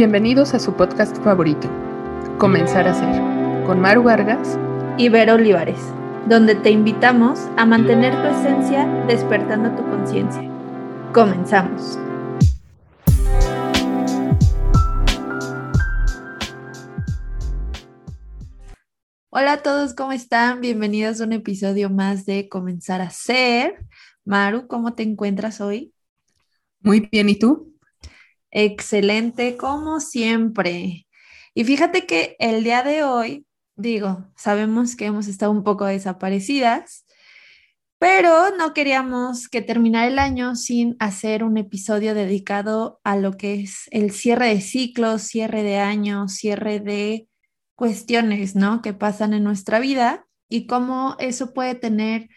Bienvenidos a su podcast favorito, Comenzar a Ser, con Maru Vargas y Vero Olivares, donde te invitamos a mantener tu esencia despertando tu conciencia. Comenzamos. Hola a todos, ¿cómo están? Bienvenidos a un episodio más de Comenzar a Ser. Maru, ¿cómo te encuentras hoy? Muy bien, ¿y tú? Excelente, como siempre. Y fíjate que el día de hoy, digo, sabemos que hemos estado un poco desaparecidas, pero no queríamos que terminara el año sin hacer un episodio dedicado a lo que es el cierre de ciclos, cierre de año, cierre de cuestiones, ¿no? Que pasan en nuestra vida y cómo eso puede tener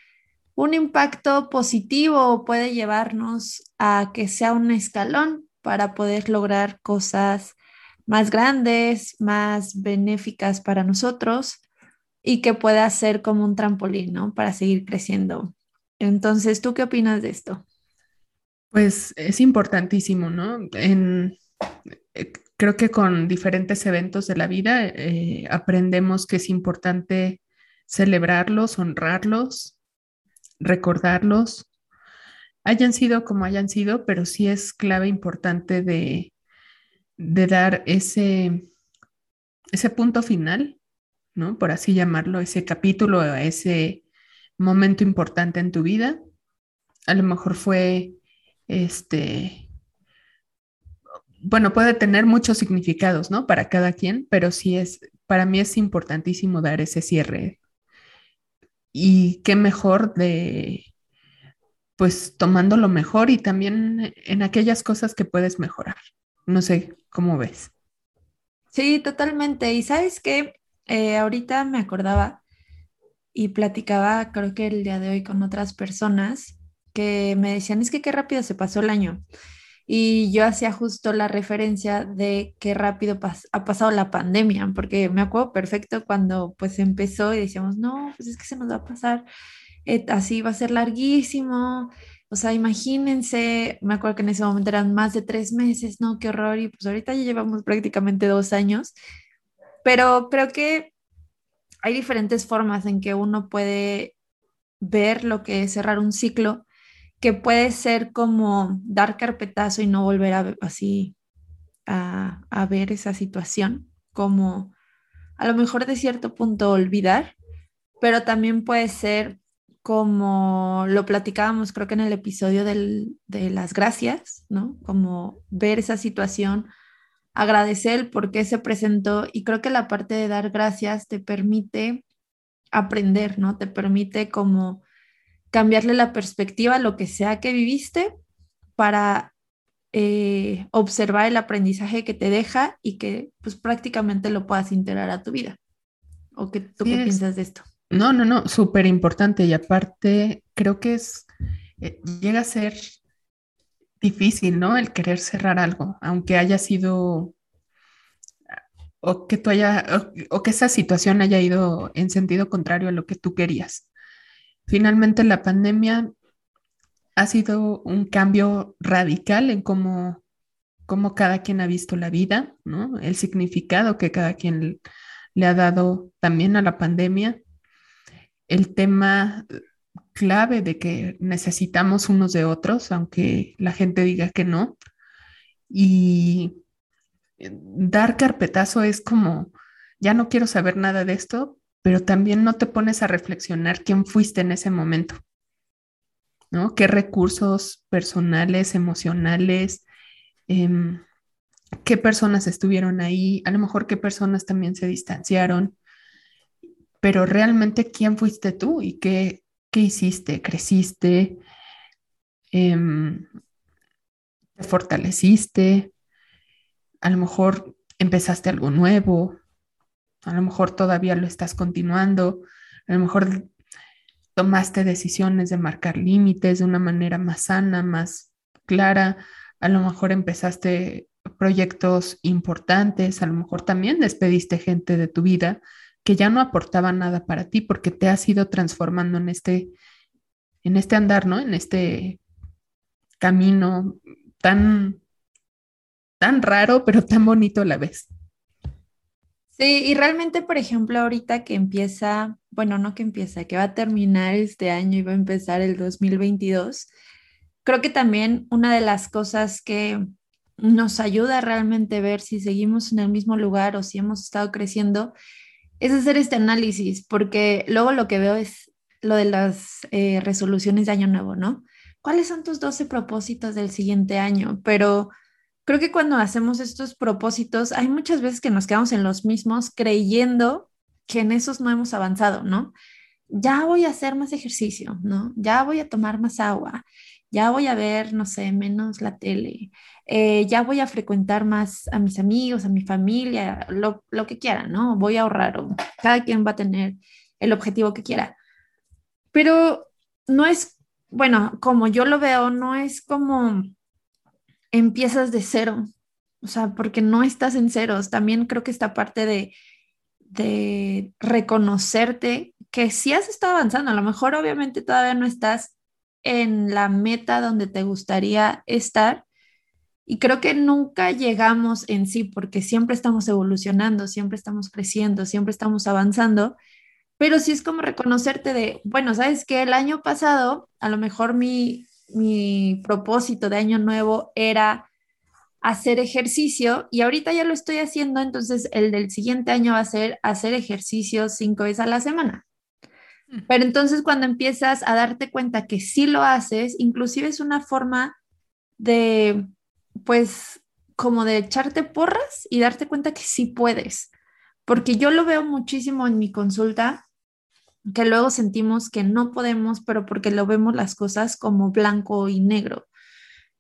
un impacto positivo puede llevarnos a que sea un escalón para poder lograr cosas más grandes, más benéficas para nosotros y que pueda ser como un trampolín, ¿no? Para seguir creciendo. Entonces, ¿tú qué opinas de esto? Pues es importantísimo, ¿no? Eh, creo que con diferentes eventos de la vida eh, aprendemos que es importante celebrarlos, honrarlos, recordarlos hayan sido como hayan sido, pero sí es clave importante de, dar ese, ese punto final, ¿no? Por así llamarlo, ese capítulo, ese momento importante en tu vida. A lo mejor fue, este, bueno, puede tener muchos significados, ¿no? Para cada quien, pero sí es, para mí es importantísimo dar ese cierre. Y qué mejor de pues tomando lo mejor y también en aquellas cosas que puedes mejorar. No sé cómo ves. Sí, totalmente. Y sabes que eh, ahorita me acordaba y platicaba, creo que el día de hoy con otras personas que me decían, es que qué rápido se pasó el año. Y yo hacía justo la referencia de qué rápido ha pasado la pandemia, porque me acuerdo perfecto cuando pues empezó y decíamos, no, pues es que se nos va a pasar así va a ser larguísimo. O sea, imagínense, me acuerdo que en ese momento eran más de tres meses, ¿no? Qué horror. Y pues ahorita ya llevamos prácticamente dos años. Pero creo que hay diferentes formas en que uno puede ver lo que es cerrar un ciclo, que puede ser como dar carpetazo y no volver a así a, a ver esa situación, como a lo mejor de cierto punto olvidar, pero también puede ser como lo platicábamos creo que en el episodio de las gracias, ¿no? Como ver esa situación, agradecer por qué se presentó y creo que la parte de dar gracias te permite aprender, ¿no? Te permite como cambiarle la perspectiva a lo que sea que viviste para eh, observar el aprendizaje que te deja y que pues prácticamente lo puedas integrar a tu vida. ¿O qué, tú qué piensas de esto? No, no, no, súper importante y aparte creo que es, eh, llega a ser difícil, ¿no? El querer cerrar algo, aunque haya sido, o que tú haya, o, que esa situación haya ido en sentido contrario a lo que tú querías. Finalmente la pandemia ha sido un cambio radical en cómo, cómo cada quien ha visto la vida, ¿no? El significado que cada quien le ha dado también a la pandemia el tema clave de que necesitamos unos de otros, aunque la gente diga que no. Y dar carpetazo es como, ya no quiero saber nada de esto, pero también no te pones a reflexionar quién fuiste en ese momento, ¿no? ¿Qué recursos personales, emocionales, em, qué personas estuvieron ahí, a lo mejor qué personas también se distanciaron, pero realmente quién fuiste tú y qué, qué hiciste, creciste, em, te fortaleciste, a lo mejor empezaste algo nuevo, a lo mejor todavía lo estás continuando, a lo mejor tomaste decisiones de marcar límites de una manera más sana, más clara, a lo mejor empezaste proyectos importantes, a lo mejor también despediste gente de tu vida que ya no aportaba nada para ti porque te has ido transformando en este, en este andar, ¿no? En este camino tan, tan raro, pero tan bonito a la vez. Sí, y realmente, por ejemplo, ahorita que empieza, bueno, no que empieza, que va a terminar este año y va a empezar el 2022, creo que también una de las cosas que nos ayuda realmente a ver si seguimos en el mismo lugar o si hemos estado creciendo es hacer este análisis, porque luego lo que veo es lo de las eh, resoluciones de año nuevo, ¿no? ¿Cuáles son tus 12 propósitos del siguiente año? Pero creo que cuando hacemos estos propósitos, hay muchas veces que nos quedamos en los mismos creyendo que en esos no hemos avanzado, ¿no? Ya voy a hacer más ejercicio, ¿no? Ya voy a tomar más agua, ya voy a ver, no sé, menos la tele, eh, ya voy a frecuentar más a mis amigos, a mi familia, lo, lo que quiera, ¿no? Voy a ahorrar, cada quien va a tener el objetivo que quiera. Pero no es, bueno, como yo lo veo, no es como empiezas de cero, o sea, porque no estás en ceros. También creo que esta parte de, de reconocerte que sí has estado avanzando, a lo mejor obviamente todavía no estás en la meta donde te gustaría estar. Y creo que nunca llegamos en sí porque siempre estamos evolucionando, siempre estamos creciendo, siempre estamos avanzando, pero sí es como reconocerte de, bueno, sabes que el año pasado a lo mejor mi, mi propósito de año nuevo era hacer ejercicio y ahorita ya lo estoy haciendo, entonces el del siguiente año va a ser hacer ejercicio cinco veces a la semana. Pero entonces cuando empiezas a darte cuenta que sí lo haces, inclusive es una forma de, pues, como de echarte porras y darte cuenta que sí puedes. Porque yo lo veo muchísimo en mi consulta que luego sentimos que no podemos, pero porque lo vemos las cosas como blanco y negro.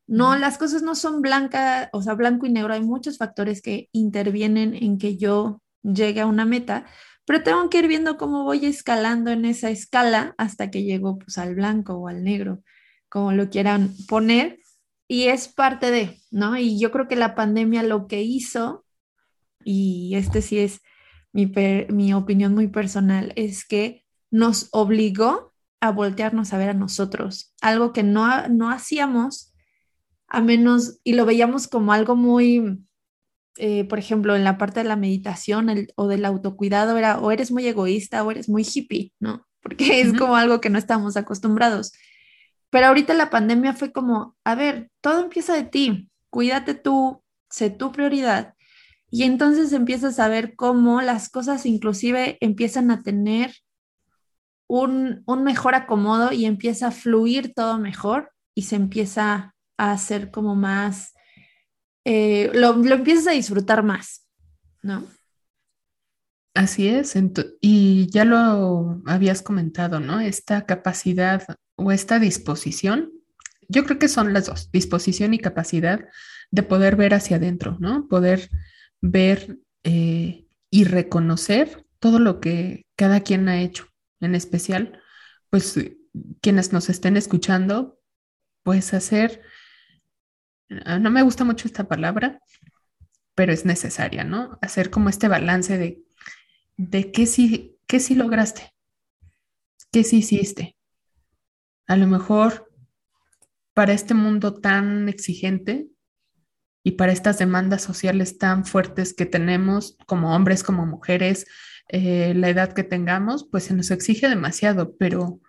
No, las cosas no son blancas, o sea, blanco y negro. Hay muchos factores que intervienen en que yo llegue a una meta, pero tengo que ir viendo cómo voy escalando en esa escala hasta que llego pues al blanco o al negro, como lo quieran poner. Y es parte de, ¿no? Y yo creo que la pandemia lo que hizo, y este sí es mi, mi opinión muy personal, es que nos obligó a voltearnos a ver a nosotros, algo que no, no hacíamos a menos, y lo veíamos como algo muy, eh, por ejemplo, en la parte de la meditación o del autocuidado, era o eres muy egoísta o eres muy hippie, ¿no? Porque es como algo que no estamos acostumbrados. Pero ahorita la pandemia fue como, a ver, todo empieza de ti, cuídate tú, sé tu prioridad. Y entonces empiezas a ver cómo las cosas inclusive empiezan a tener un, mejor acomodo y empieza a fluir todo mejor y se empieza a hacer como más, eh, lo, lo, empiezas a disfrutar más, ¿no? Así es, y ya lo habías comentado, ¿no? Esta capacidad o esta disposición, yo creo que son las dos, disposición y capacidad de poder ver hacia adentro, ¿no? Poder ver eh, y reconocer todo lo que cada quien ha hecho en especial, pues quienes nos estén escuchando, pues hacer, no me gusta mucho esta palabra, pero es necesaria, ¿no? Hacer como este balance de, de qué sí, qué sí lograste, qué sí hiciste. A lo mejor para este mundo tan exigente y para estas demandas sociales tan fuertes que tenemos como hombres, como mujeres, eh, la edad que tengamos, pues se nos exige demasiado, pero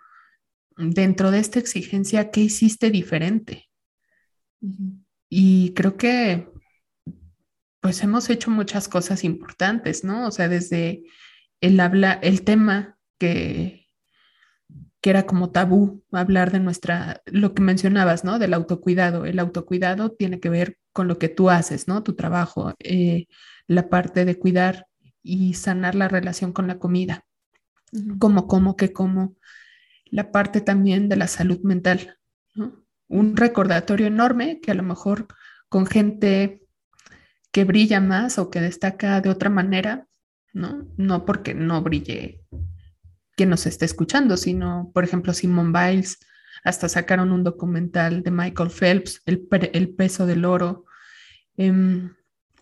dentro de esta exigencia, ¿qué hiciste diferente? Y creo que pues hemos hecho muchas cosas importantes, ¿no? O sea, desde el habla, el tema que, que era como tabú, hablar de nuestra, lo que mencionabas, ¿no? Del autocuidado. El autocuidado tiene que ver con lo que tú haces, ¿no? Tu trabajo, eh, la parte de cuidar y sanar la relación con la comida, como, como, que como, la parte también de la salud mental, un recordatorio enorme que a lo mejor con gente que brilla más o que destaca de otra manera, ¿no? No porque no brille quien nos esté escuchando, sino, por ejemplo, Simone Biles, hasta sacaron un documental de Michael Phelps, El, peso del oro, em,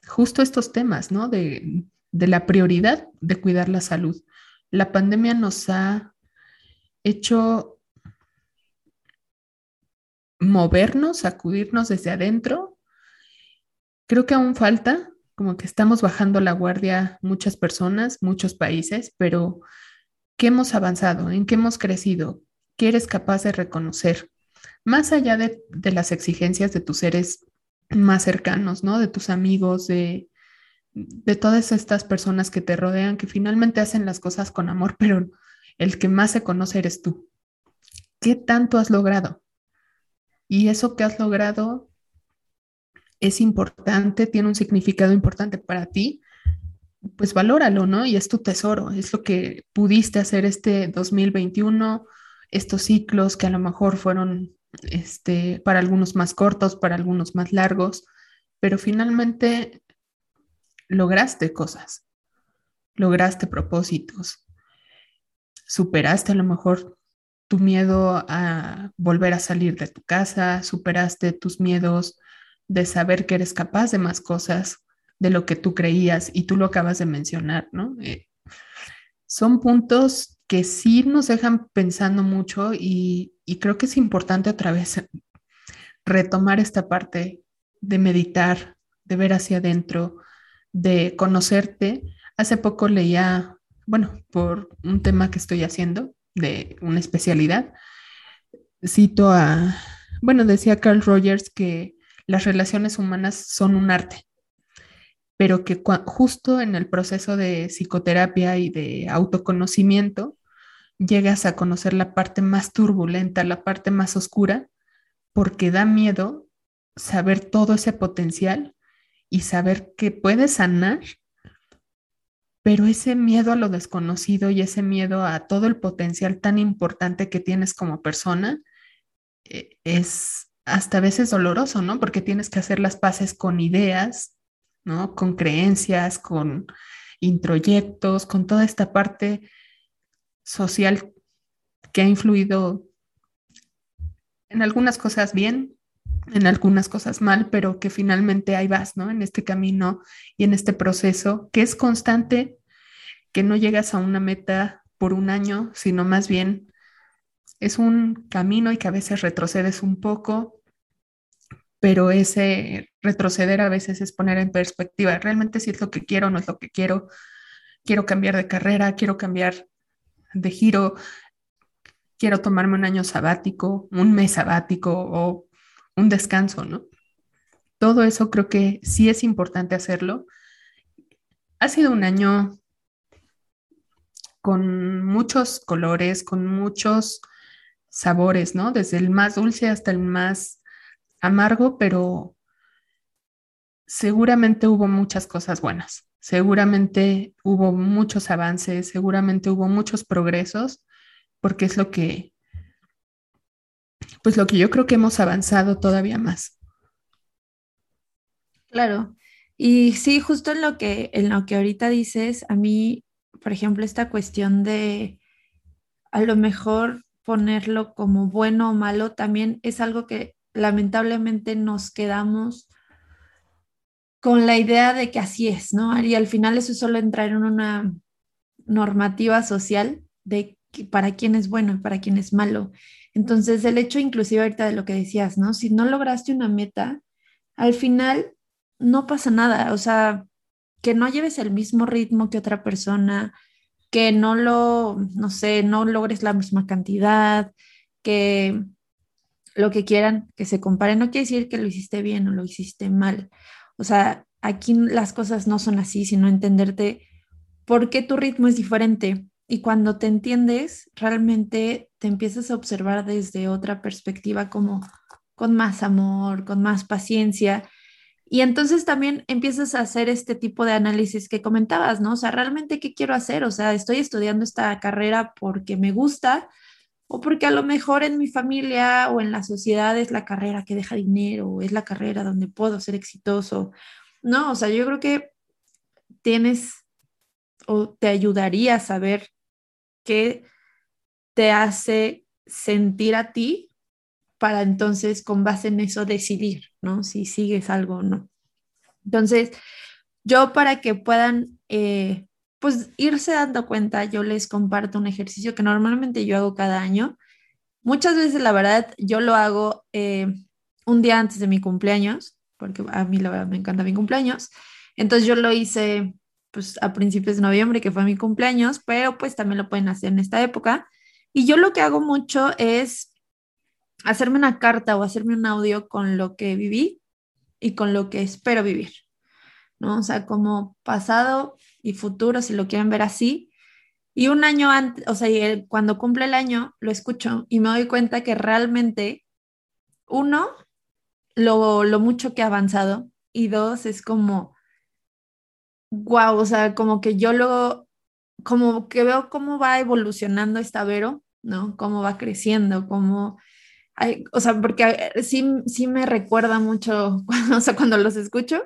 justo estos temas, ¿no? De, de la prioridad de cuidar la salud. La pandemia nos ha hecho movernos, sacudirnos desde adentro creo que aún falta, como que estamos bajando la guardia muchas personas, muchos países, pero ¿qué hemos avanzado? ¿En qué hemos crecido? ¿Qué eres capaz de reconocer? Más allá de, de las exigencias de tus seres más cercanos, ¿no? De tus amigos, de, de todas estas personas que te rodean, que finalmente hacen las cosas con amor, pero el que más se conoce eres tú. ¿Qué tanto has logrado? Y eso que has logrado es importante, tiene un significado importante para ti, pues valóralo, ¿no? Y es tu tesoro, es lo que pudiste hacer este 2021, estos ciclos que a lo mejor fueron este, para algunos más cortos, para algunos más largos, pero finalmente lograste cosas, lograste propósitos, superaste a lo mejor tu miedo a volver a salir de tu casa, superaste tus miedos de saber que eres capaz de más cosas de lo que tú creías y tú lo acabas de mencionar, ¿no? Eh, son puntos que sí nos dejan pensando mucho y, y creo que es importante otra vez retomar esta parte de meditar, de ver hacia adentro, de conocerte. Hace poco leía, bueno, por un tema que estoy haciendo de una especialidad, cito a, bueno, decía Carl Rogers que las relaciones humanas son un arte, pero que justo en el proceso de psicoterapia y de autoconocimiento llegas a conocer la parte más turbulenta, la parte más oscura, porque da miedo saber todo ese potencial y saber que puedes sanar, pero ese miedo a lo desconocido y ese miedo a todo el potencial tan importante que tienes como persona eh, es hasta a veces doloroso, ¿no? Porque tienes que hacer las paces con ideas, ¿no? Con creencias, con introyectos, con toda esta parte social que ha influido en algunas cosas bien, en algunas cosas mal, pero que finalmente ahí vas, ¿no? En este camino y en este proceso que es constante, que no llegas a una meta por un año, sino más bien es un camino y que a veces retrocedes un poco, pero ese retroceder a veces es poner en perspectiva, realmente si es lo que quiero, no es lo que quiero, quiero cambiar de carrera, quiero cambiar de giro, quiero tomarme un año sabático, un mes sabático o un descanso, ¿no? Todo eso creo que sí es importante hacerlo. Ha sido un año con muchos colores, con muchos sabores, ¿no? Desde el más dulce hasta el más amargo, pero seguramente hubo muchas cosas buenas, seguramente hubo muchos avances, seguramente hubo muchos progresos, porque es lo que, pues lo que yo creo que hemos avanzado todavía más. Claro. Y sí, justo en lo que, en lo que ahorita dices, a mí, por ejemplo, esta cuestión de a lo mejor ponerlo como bueno o malo también es algo que lamentablemente nos quedamos con la idea de que así es, ¿no? Y al final eso es solo entrar en una normativa social de para quién es bueno y para quién es malo. Entonces, el hecho inclusive ahorita de lo que decías, ¿no? Si no lograste una meta, al final no pasa nada, o sea, que no lleves el mismo ritmo que otra persona, que no lo, no sé, no logres la misma cantidad, que lo que quieran que se compare. No quiere decir que lo hiciste bien o lo hiciste mal. O sea, aquí las cosas no son así, sino entenderte por qué tu ritmo es diferente. Y cuando te entiendes, realmente te empiezas a observar desde otra perspectiva, como con más amor, con más paciencia. Y entonces también empiezas a hacer este tipo de análisis que comentabas, ¿no? O sea, realmente, ¿qué quiero hacer? O sea, estoy estudiando esta carrera porque me gusta, o porque a lo mejor en mi familia o en la sociedad es la carrera que deja dinero, es la carrera donde puedo ser exitoso. No, o sea, yo creo que tienes o te ayudaría a saber qué te hace sentir a ti para entonces con base en eso decidir, ¿no? Si sigues algo o no. Entonces, yo para que puedan eh, pues irse dando cuenta, yo les comparto un ejercicio que normalmente yo hago cada año. Muchas veces, la verdad, yo lo hago eh, un día antes de mi cumpleaños, porque a mí la verdad me encanta mi cumpleaños. Entonces yo lo hice pues a principios de noviembre, que fue mi cumpleaños, pero pues también lo pueden hacer en esta época. Y yo lo que hago mucho es hacerme una carta o hacerme un audio con lo que viví y con lo que espero vivir, ¿no? O sea, como pasado y futuro, si lo quieren ver así. Y un año antes, o sea, cuando cumple el año, lo escucho y me doy cuenta que realmente, uno, lo, lo mucho que ha avanzado y dos, es como wow, o sea, como que yo luego, como que veo cómo va evolucionando esta Vero, ¿no? Cómo va creciendo, cómo, hay, o sea, porque eh, sí, sí me recuerda mucho, o sea, cuando los escucho,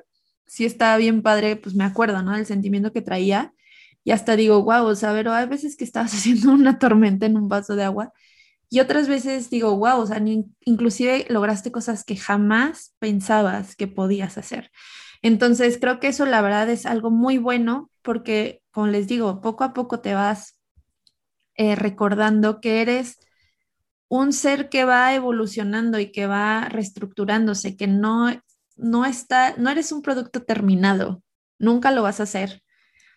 sí está bien padre, pues me acuerdo, ¿no? Del sentimiento que traía y hasta digo, wow, o sea, Vero, hay veces que estabas haciendo una tormenta en un vaso de agua y otras veces digo, wow, o sea, inclusive lograste cosas que jamás pensabas que podías hacer. Entonces, creo que eso la verdad es algo muy bueno porque, como les digo, poco a poco te vas eh, recordando que eres un ser que va evolucionando y que va reestructurándose, que no, no está, no eres un producto terminado, nunca lo vas a hacer,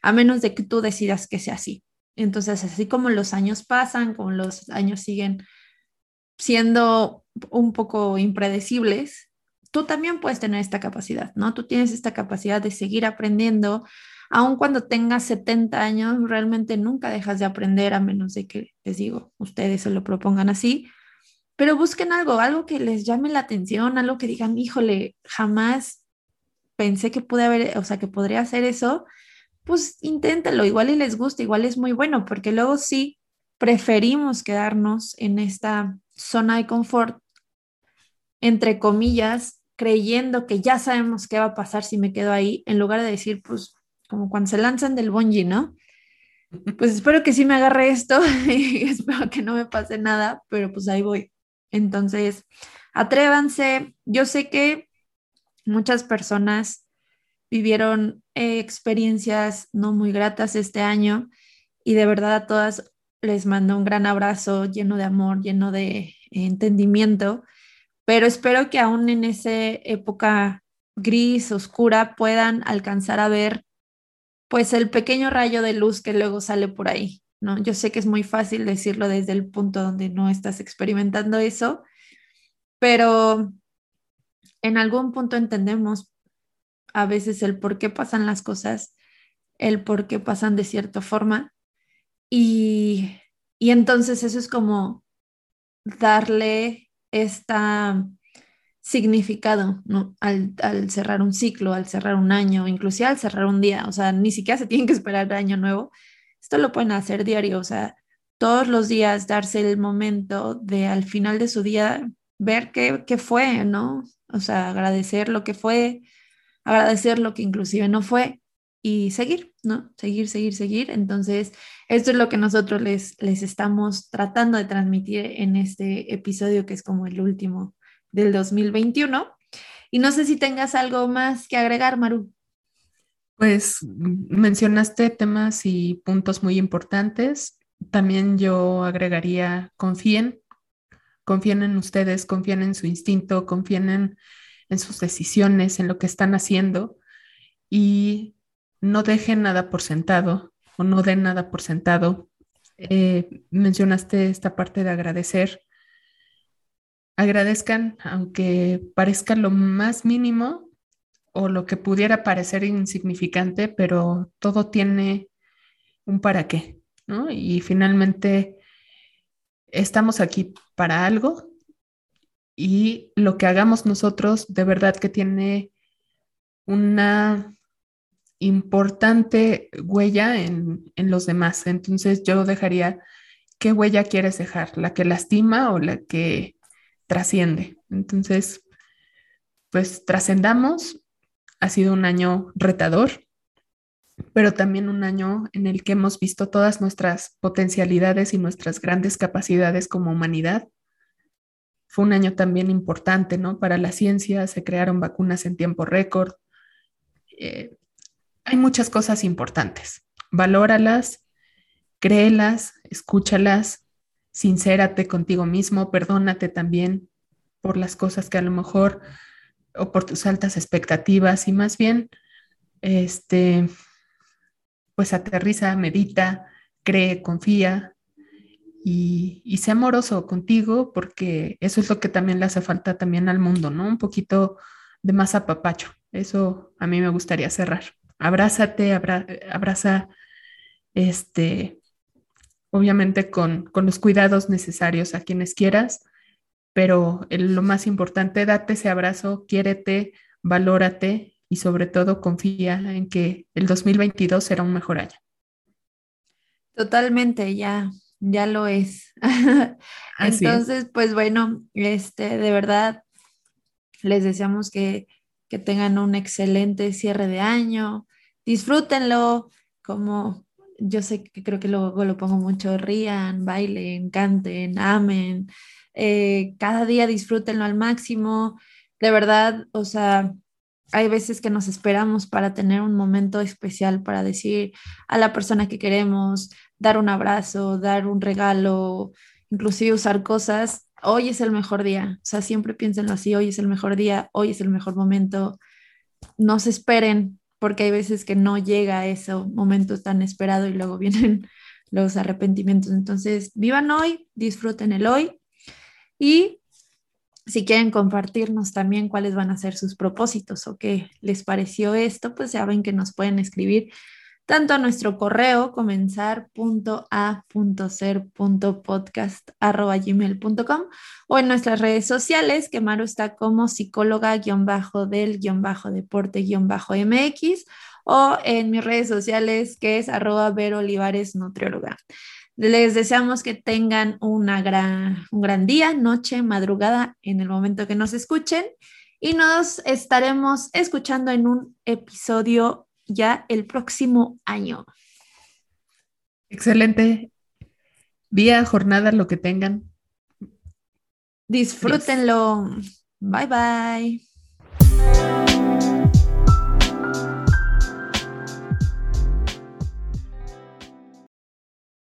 a menos de que tú decidas que sea así. Entonces, así como los años pasan, como los años siguen siendo un poco impredecibles, tú también puedes tener esta capacidad, ¿no? Tú tienes esta capacidad de seguir aprendiendo, aun cuando tengas 70 años, realmente nunca dejas de aprender a menos de que, les digo, ustedes se lo propongan así, pero busquen algo, algo que les llame la atención, algo que digan, híjole, jamás pensé que pude haber, o sea, que podría hacer eso, pues inténtalo, igual y les gusta, igual es muy bueno, porque luego sí preferimos quedarnos en esta zona de confort, entre comillas, creyendo que ya sabemos qué va a pasar si me quedo ahí, en lugar de decir, pues, como cuando se lanzan del bungee, ¿no? Pues espero que sí me agarre esto y espero que no me pase nada, pero pues ahí voy. Entonces, atrévanse. Yo sé que muchas personas vivieron eh, experiencias no muy gratas este año y de verdad a todas les mando un gran abrazo lleno de amor, lleno de entendimiento pero espero que aún en esa época gris, oscura, puedan alcanzar a ver pues el pequeño rayo de luz que luego sale por ahí, ¿no? Yo sé que es muy fácil decirlo desde el punto donde no estás experimentando eso, pero en algún punto entendemos a veces el por qué pasan las cosas, el por qué pasan de cierta forma y, y entonces eso es como darle esta significado, ¿no? Al, cerrar un ciclo, al cerrar un año, inclusive al cerrar un día, o sea, ni siquiera se tienen que esperar año nuevo, esto lo pueden hacer diario, o sea, todos los días darse el momento de al final de su día ver qué, qué fue, ¿no? O sea, agradecer lo que fue, agradecer lo que inclusive no fue y seguir, ¿no? Seguir, seguir, seguir. Entonces, esto es lo que nosotros les, les estamos tratando de transmitir en este episodio que es como el último del 2021. Y no sé si tengas algo más que agregar, Maru. Pues mencionaste temas y puntos muy importantes. También yo agregaría, confíen, confíen en ustedes, confíen en su instinto, confíen en, en sus decisiones, en lo que están haciendo y no dejen nada por sentado o no den nada por sentado. Eh, mencionaste esta parte de agradecer. Agradezcan, aunque parezca lo más mínimo o lo que pudiera parecer insignificante, pero todo tiene un para qué, ¿no? Y finalmente estamos aquí para algo y lo que hagamos nosotros de verdad que tiene una importante huella en, los demás. Entonces yo dejaría, ¿qué huella quieres dejar? ¿La que lastima o la que trasciende? Entonces, pues trascendamos. Ha sido un año retador, pero también un año en el que hemos visto todas nuestras potencialidades y nuestras grandes capacidades como humanidad. Fue un año también importante, ¿no? Para la ciencia, se crearon vacunas en tiempo récord. Eh, hay muchas cosas importantes. Valóralas, créelas, escúchalas, sincérate contigo mismo, perdónate también por las cosas que a lo mejor o por tus altas expectativas y más bien, este, pues aterriza, medita, cree, confía y, sea amoroso contigo porque eso es lo que también le hace falta también al mundo, ¿no? Un poquito de más apapacho. Eso a mí me gustaría cerrar. Abrázate, abraza, este, obviamente con, con, los cuidados necesarios a quienes quieras, pero lo más importante, date ese abrazo, quiérete, valórate y sobre todo confía en que el 2022 será un mejor año. Totalmente, ya, ya lo es. Entonces, pues bueno, este, de verdad, les deseamos que, que tengan un excelente cierre de año, disfrútenlo, como yo sé que creo que luego lo pongo mucho, rían, bailen, canten, amen, eh, cada día disfrútenlo al máximo, de verdad, o sea, hay veces que nos esperamos para tener un momento especial para decir a la persona que queremos, dar un abrazo, dar un regalo, inclusive usar cosas. Hoy es el mejor día, o sea, siempre piénsenlo así, hoy es el mejor día, hoy es el mejor momento. No se esperen, porque hay veces que no llega a ese momento tan esperado y luego vienen los arrepentimientos. Entonces, vivan hoy, disfruten el hoy y si quieren compartirnos también cuáles van a ser sus propósitos o qué les pareció esto, pues ya ven que nos pueden escribir tanto a nuestro correo comenzar.a.ser.podcast.gmail.com o en nuestras redes sociales, que Maru está como psicóloga-del-deporte-mx o en mis redes sociales, que es arroba Ver Olivares Nutrióloga. Les deseamos que tengan una gran, un gran día, noche, madrugada en el momento que nos escuchen y nos estaremos escuchando en un episodio ya el próximo año. Excelente. Día, jornada, lo que tengan. Disfrútenlo. Bye bye.